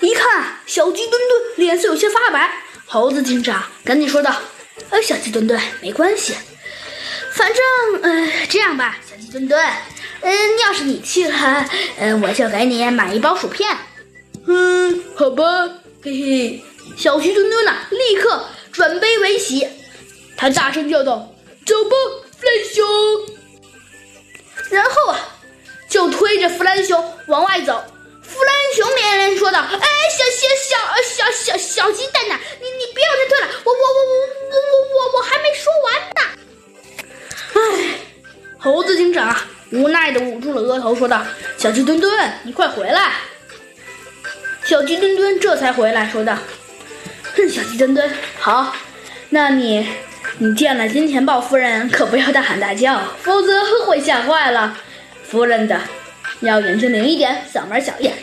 一看小鸡墩墩脸色有些发白，猴子警长赶紧说道：“呃，小鸡墩墩，没关系，反正呃这样吧，小鸡墩墩，嗯，要是你去了，嗯，我就给你买一包薯片。”嗯，好吧，嘿嘿。小鸡墩墩呐，立刻转悲为喜，他大声叫道：“走吧，弗兰熊！”然后啊，就推着弗兰熊往外走。说道：“哎，小小小小小小鸡蛋呐，你你不要再退了，我我我我我我我还没说完呢。”哎，猴子警长无奈的捂住了额头，说道：“小鸡墩墩，你快回来！”小鸡墩墩这才回来，说道：“哼，小鸡墩墩，好，那你你见了金钱豹夫人可不要大喊大叫，否则会吓坏了夫人的。”要眼睛灵一点，嗓门小一点，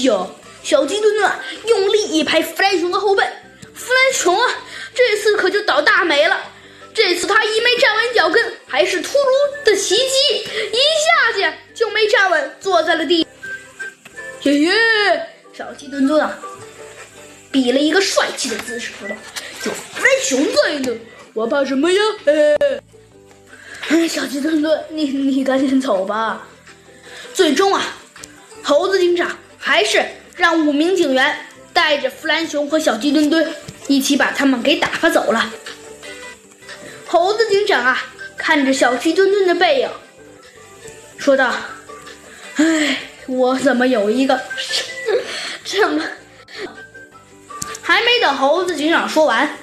小！小鸡墩墩用力一拍弗兰熊的后背，弗兰熊啊，这次可就倒大霉了。这次他一没站稳脚跟，还是突如的袭击，一下去就没站稳，坐在了地。爷爷，小鸡墩墩啊，比了一个帅气的姿势，说道：“有弗兰熊在呢，我怕什么呀？”小鸡墩墩，你你赶紧走吧。最终啊，猴子警长还是让五名警员带着弗兰熊和小鸡墩墩一起把他们给打发走了。猴子警长啊，看着小鸡墩墩的背影，说道：“哎，我怎么有一个这么……”还没等猴子警长说完，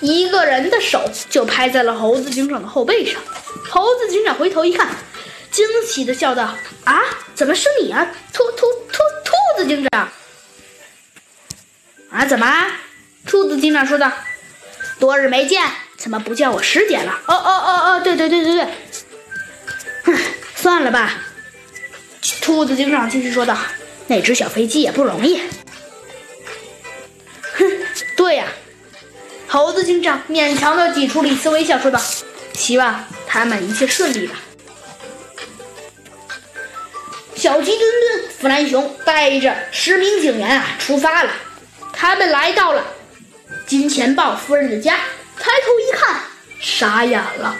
一个人的手就拍在了猴子警长的后背上。猴子警长回头一看，惊喜的笑道：“啊，怎么是你啊，兔兔兔兔子警长？啊，怎么？”兔子警长说道：“多日没见，怎么不叫我师姐了？”“哦哦哦哦，对对对对对。”“哼，算了吧。”兔子警长继续说道：“那只小飞机也不容易。”“哼，对呀。”猴子警长勉强的挤出了一丝微笑，说道：“希望。”他们一切顺利吧。小鸡墩墩、弗兰熊带着十名警员啊出发了。他们来到了金钱豹夫人的家，抬头一看，傻眼了。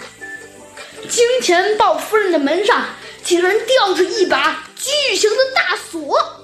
金钱豹夫人的门上竟然吊着一把巨型的大锁。